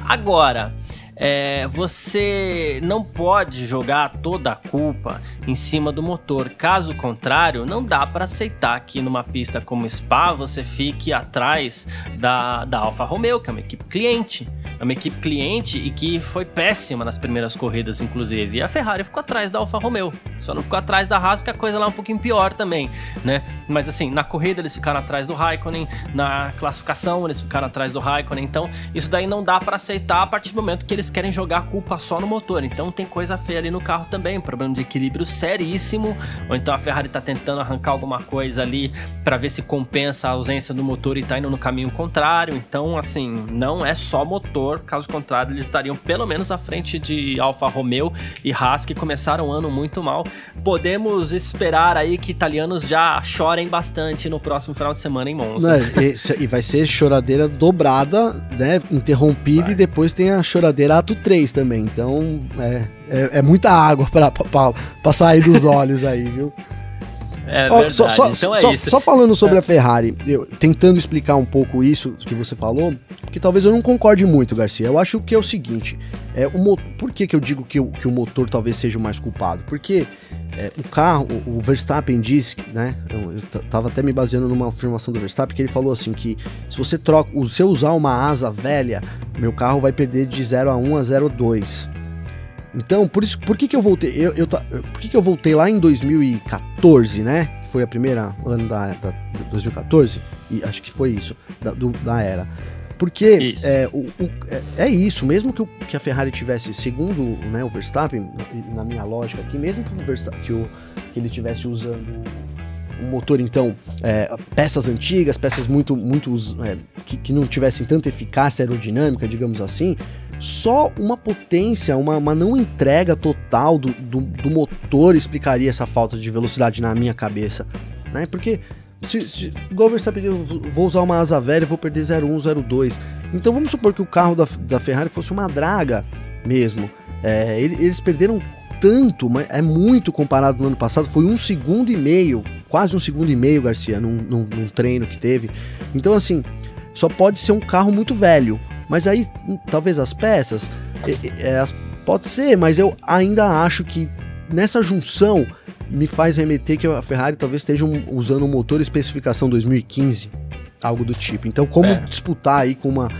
[SPEAKER 1] Agora, é, você não pode jogar toda a culpa em cima do motor. Caso contrário, não dá para aceitar que numa pista como Spa você fique atrás da, da Alfa Romeo, que é uma equipe cliente. É uma equipe cliente e que foi péssima nas primeiras corridas, inclusive. E a Ferrari ficou atrás da Alfa Romeo. Só não ficou atrás da Haas, que a coisa lá é um pouquinho pior também, né? Mas assim, na corrida eles ficaram atrás do Raikkonen, na classificação eles ficaram atrás do Raikkonen. Então, isso daí não dá para aceitar a partir do momento que eles querem jogar a culpa só no motor. Então, tem coisa feia ali no carro também, problema de equilíbrio seríssimo. Ou então a Ferrari tá tentando arrancar alguma coisa ali para ver se compensa a ausência do motor e tá indo no caminho contrário. Então, assim, não é só motor caso contrário, eles estariam pelo menos à frente de Alfa Romeo e Haas, que começaram o ano muito mal. Podemos esperar aí que italianos já chorem bastante no próximo final de semana em Monza.
[SPEAKER 2] Não, e, e, vai ser choradeira dobrada, né? Interrompida vai. e depois tem a choradeira ato 3 também. Então é, é, é muita água para sair dos olhos aí, viu?
[SPEAKER 1] É oh, só,
[SPEAKER 2] só, então é só, isso. Só falando sobre é. a Ferrari, eu, tentando explicar um pouco isso que você falou, que talvez eu não concorde muito, Garcia. Eu acho que é o seguinte: é, o por que, que eu digo que o, que o motor talvez seja o mais culpado? Porque é, o carro, o, o, Verstappen disse, né? Eu, eu tava até me baseando numa afirmação do Verstappen, que ele falou assim: que se você troca, se eu usar uma asa velha, meu carro vai perder de 0 a 1 a 0 a 2. Então, por isso, por que que eu voltei? Eu, eu, por que que eu voltei lá em 2014, né? Foi a primeira ano da, da 2014 e acho que foi isso da, do, da era. Porque é, o, o, é, é, isso, mesmo que, o, que, a Ferrari tivesse, segundo né, o Verstappen, na minha lógica aqui, mesmo que, o Verstappen, que, que ele tivesse usando um motor, então, é, peças antigas, peças muito, muito é, que, que não tivessem tanta eficácia aerodinâmica, digamos assim, só uma potência, uma, uma não entrega total do, do, do, motor explicaria essa falta de velocidade na minha cabeça, né? Porque se, se igual o Verstappen, eu vou usar uma asa velha, vou perder 0,1, 0,2. Então vamos supor que o carro da, da Ferrari fosse uma draga mesmo. É, eles perderam tanto, mas é muito comparado no ano passado. Foi um segundo e meio, quase um segundo e meio, Garcia, num, num, num treino que teve. Então, assim, só pode ser um carro muito velho. Mas aí, talvez as peças, é, é, pode ser, mas eu ainda acho que nessa junção me faz remeter que a Ferrari talvez esteja usando um motor especificação 2015, algo do tipo. Então, como é. disputar aí com uma,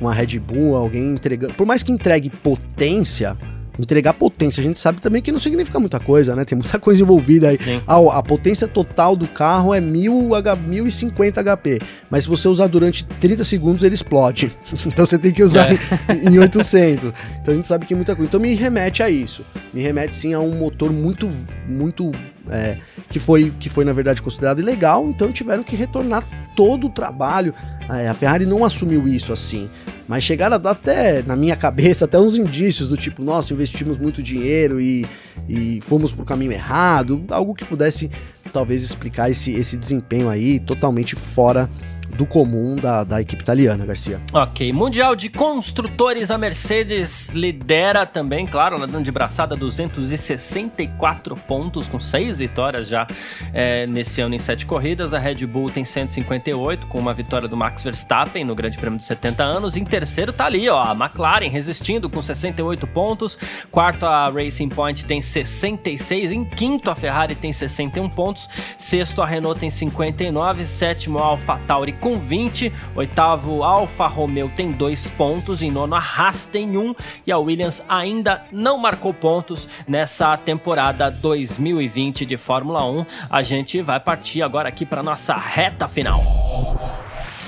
[SPEAKER 2] uma Red Bull, alguém entregando. Por mais que entregue potência, entregar potência. A gente sabe também que não significa muita coisa, né? Tem muita coisa envolvida aí. A, a, potência total do carro é 1000 H, 1050 HP, mas se você usar durante 30 segundos ele explode. então você tem que usar é. em, em 800. Então a gente sabe que muita coisa. Então me remete a isso. Me remete sim a um motor muito muito é, que foi que foi na verdade considerado ilegal, então tiveram que retornar todo o trabalho. É, a Ferrari não assumiu isso assim. Mas chegaram a dar até, na minha cabeça, até uns indícios do tipo, nossa, investimos muito dinheiro e, e fomos pro caminho errado, algo que pudesse talvez explicar esse, esse desempenho aí totalmente fora do comum da, da equipe italiana, Garcia.
[SPEAKER 1] Ok, Mundial de Construtores, a Mercedes lidera também, claro, nadando de braçada 264 pontos, com seis vitórias já é, nesse ano em sete corridas. A Red Bull tem 158, com uma vitória do Max Verstappen no Grande Prêmio de 70 anos. Em terceiro tá ali, ó, a McLaren resistindo com 68 pontos. Quarto, a Racing Point tem 66. Em quinto, a Ferrari tem 61 pontos. Sexto, a Renault tem 59. Sétimo, a AlphaTauri com 20. Oitavo, Alfa Romeo tem dois pontos. Em nono, a Haas tem um. E a Williams ainda não marcou pontos nessa temporada 2020 de Fórmula 1. A gente vai partir agora aqui para nossa reta final.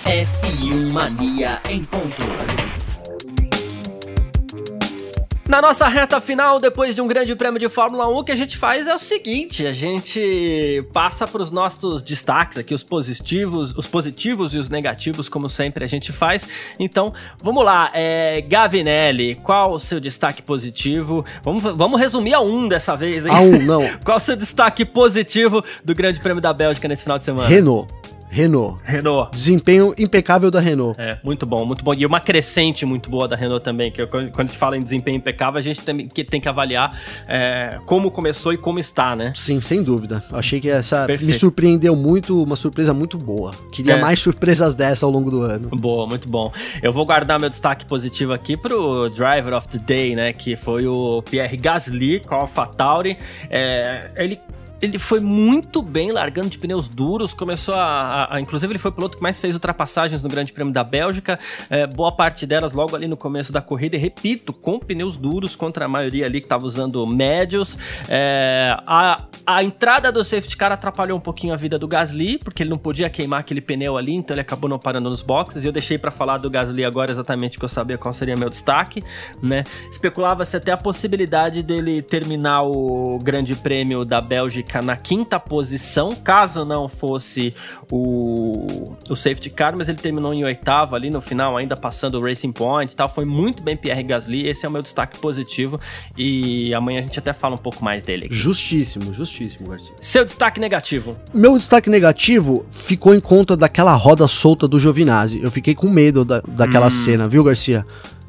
[SPEAKER 3] F1 Mania em ponto.
[SPEAKER 1] Na nossa reta final, depois de um grande prêmio de Fórmula 1, o que a gente faz é o seguinte: a gente passa para os nossos destaques aqui, os positivos, os positivos e os negativos, como sempre a gente faz. Então, vamos lá, é, Gavinelli, qual o seu destaque positivo? Vamos, vamos resumir a um dessa vez, hein?
[SPEAKER 2] A um, não.
[SPEAKER 1] qual o seu destaque positivo do Grande Prêmio da Bélgica nesse final de semana?
[SPEAKER 2] Renault. Renault.
[SPEAKER 1] Renault.
[SPEAKER 2] Desempenho impecável da Renault.
[SPEAKER 1] É, muito bom, muito bom. E uma crescente muito boa da Renault também, que quando a gente fala em desempenho impecável, a gente tem que, tem que avaliar é, como começou e como está, né?
[SPEAKER 2] Sim, sem dúvida. Achei que essa Perfeito. me surpreendeu muito, uma surpresa muito boa. Queria é. mais surpresas dessa ao longo do ano.
[SPEAKER 1] Boa, muito bom. Eu vou guardar meu destaque positivo aqui pro Driver of the Day, né, que foi o Pierre Gasly com a AlphaTauri. É, ele ele foi muito bem largando de pneus duros, começou a, a, a, Inclusive, ele foi o piloto que mais fez ultrapassagens no Grande Prêmio da Bélgica, é, boa parte delas logo ali no começo da corrida, e repito, com pneus duros contra a maioria ali que estava usando médios. É, a, a entrada do safety car atrapalhou um pouquinho a vida do Gasly, porque ele não podia queimar aquele pneu ali, então ele acabou não parando nos boxes. E eu deixei para falar do Gasly agora exatamente que eu sabia qual seria meu destaque, né? Especulava-se até a possibilidade dele terminar o Grande Prêmio da Bélgica fica na quinta posição, caso não fosse o, o safety car, mas ele terminou em oitavo ali no final, ainda passando o Racing Point e tal. Foi muito bem Pierre Gasly, esse é o meu destaque positivo e amanhã a gente até fala um pouco mais dele. Aqui.
[SPEAKER 2] Justíssimo, justíssimo, Garcia.
[SPEAKER 1] Seu destaque negativo?
[SPEAKER 2] Meu destaque negativo ficou em conta daquela roda solta do Giovinazzi. Eu fiquei com medo da, daquela hum. cena, viu, Garcia?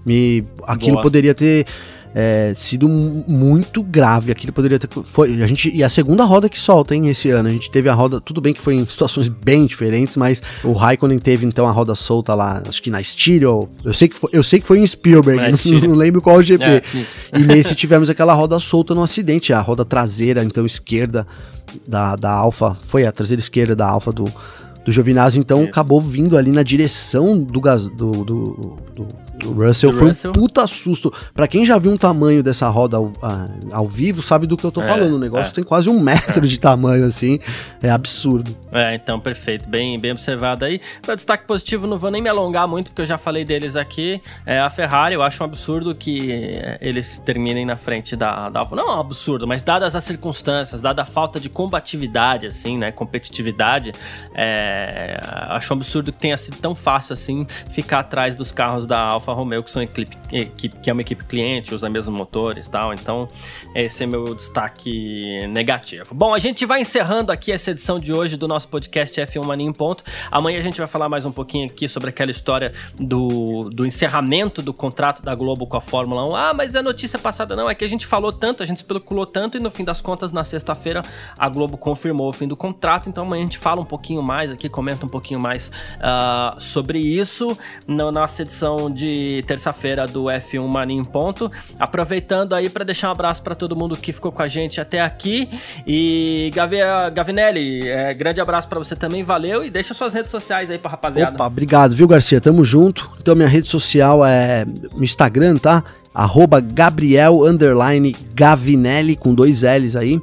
[SPEAKER 2] Me, aquilo Boa. poderia ter é, sido muito grave. Aquilo poderia ter. Foi, a gente, e a segunda roda que solta, hein, esse ano. A gente teve a roda. Tudo bem que foi em situações bem diferentes, mas o Raikkonen teve então a roda solta lá, acho que na Styriel. Eu sei que foi, eu sei que foi em Spielberg, não, não, lembro qual o GP. É, e nesse tivemos aquela roda solta no acidente, a roda traseira, então esquerda da, da Alfa. Foi a traseira esquerda da Alfa do do Giovinazzi, então Isso. acabou vindo ali na direção do, gas, do, do, do o Russell foi Russell. um puta susto. Pra quem já viu um tamanho dessa roda ao, ao vivo, sabe do que eu tô é, falando. O negócio é. tem quase um metro de tamanho, assim. É absurdo.
[SPEAKER 1] É, então, perfeito. Bem, bem observado aí. Meu destaque positivo, não vou nem me alongar muito, porque eu já falei deles aqui. É a Ferrari, eu acho um absurdo que eles terminem na frente da, da Alfa. Não é um absurdo, mas dadas as circunstâncias, dada a falta de combatividade, assim, né? Competitividade, é, acho um absurdo que tenha sido tão fácil assim ficar atrás dos carros da Alfa Romeo, que são equipe, equipe, que é uma equipe cliente, usa mesmos motores e tal. Então, esse é meu destaque negativo. Bom, a gente vai encerrando aqui essa edição de hoje do nosso podcast F1 Mania em Ponto. Amanhã a gente vai falar mais um pouquinho aqui sobre aquela história do, do encerramento do contrato da Globo com a Fórmula 1. Ah, mas é notícia passada. Não, é que a gente falou tanto, a gente especulou tanto e no fim das contas, na sexta-feira, a Globo confirmou o fim do contrato. Então amanhã a gente fala um pouquinho mais aqui, comenta um pouquinho mais uh, sobre isso na nossa edição de terça-feira do F1 Mania em Ponto. Aproveitando aí para deixar um abraço para todo mundo que ficou com a gente até aqui. E Gavi Gavinelli, é, grande abraço para você também, valeu. E deixa suas redes sociais aí pra rapaziada.
[SPEAKER 2] Opa, obrigado, viu, Garcia? Tamo junto. Então, minha rede social é no Instagram, tá? Arroba Gabriel Gavinelli com dois L's aí.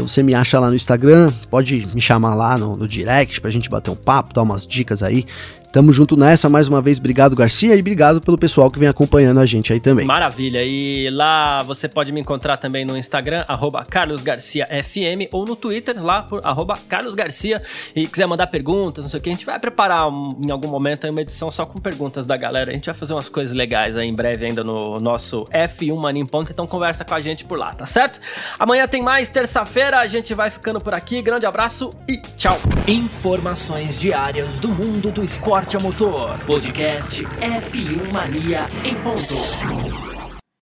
[SPEAKER 2] Então você me acha lá no Instagram, pode me chamar lá no, no direct pra gente bater um papo, dar umas dicas aí Tamo junto nessa, mais uma vez, obrigado Garcia e obrigado pelo pessoal que vem acompanhando a gente aí também.
[SPEAKER 1] Maravilha, e lá você pode me encontrar também no Instagram, carlosgarciafm, ou no Twitter, lá por carlosgarcia, e quiser mandar perguntas, não sei o que, a gente vai preparar um, em algum momento uma edição só com perguntas da galera, a gente vai fazer umas coisas legais aí em breve ainda no nosso F1 Mania em Ponto, então conversa com a gente por lá, tá certo? Amanhã tem mais, terça-feira, a gente vai ficando por aqui, grande abraço e tchau!
[SPEAKER 3] Informações diárias do mundo do esporte Esporte a Motor. Podcast F1 Mania em ponto.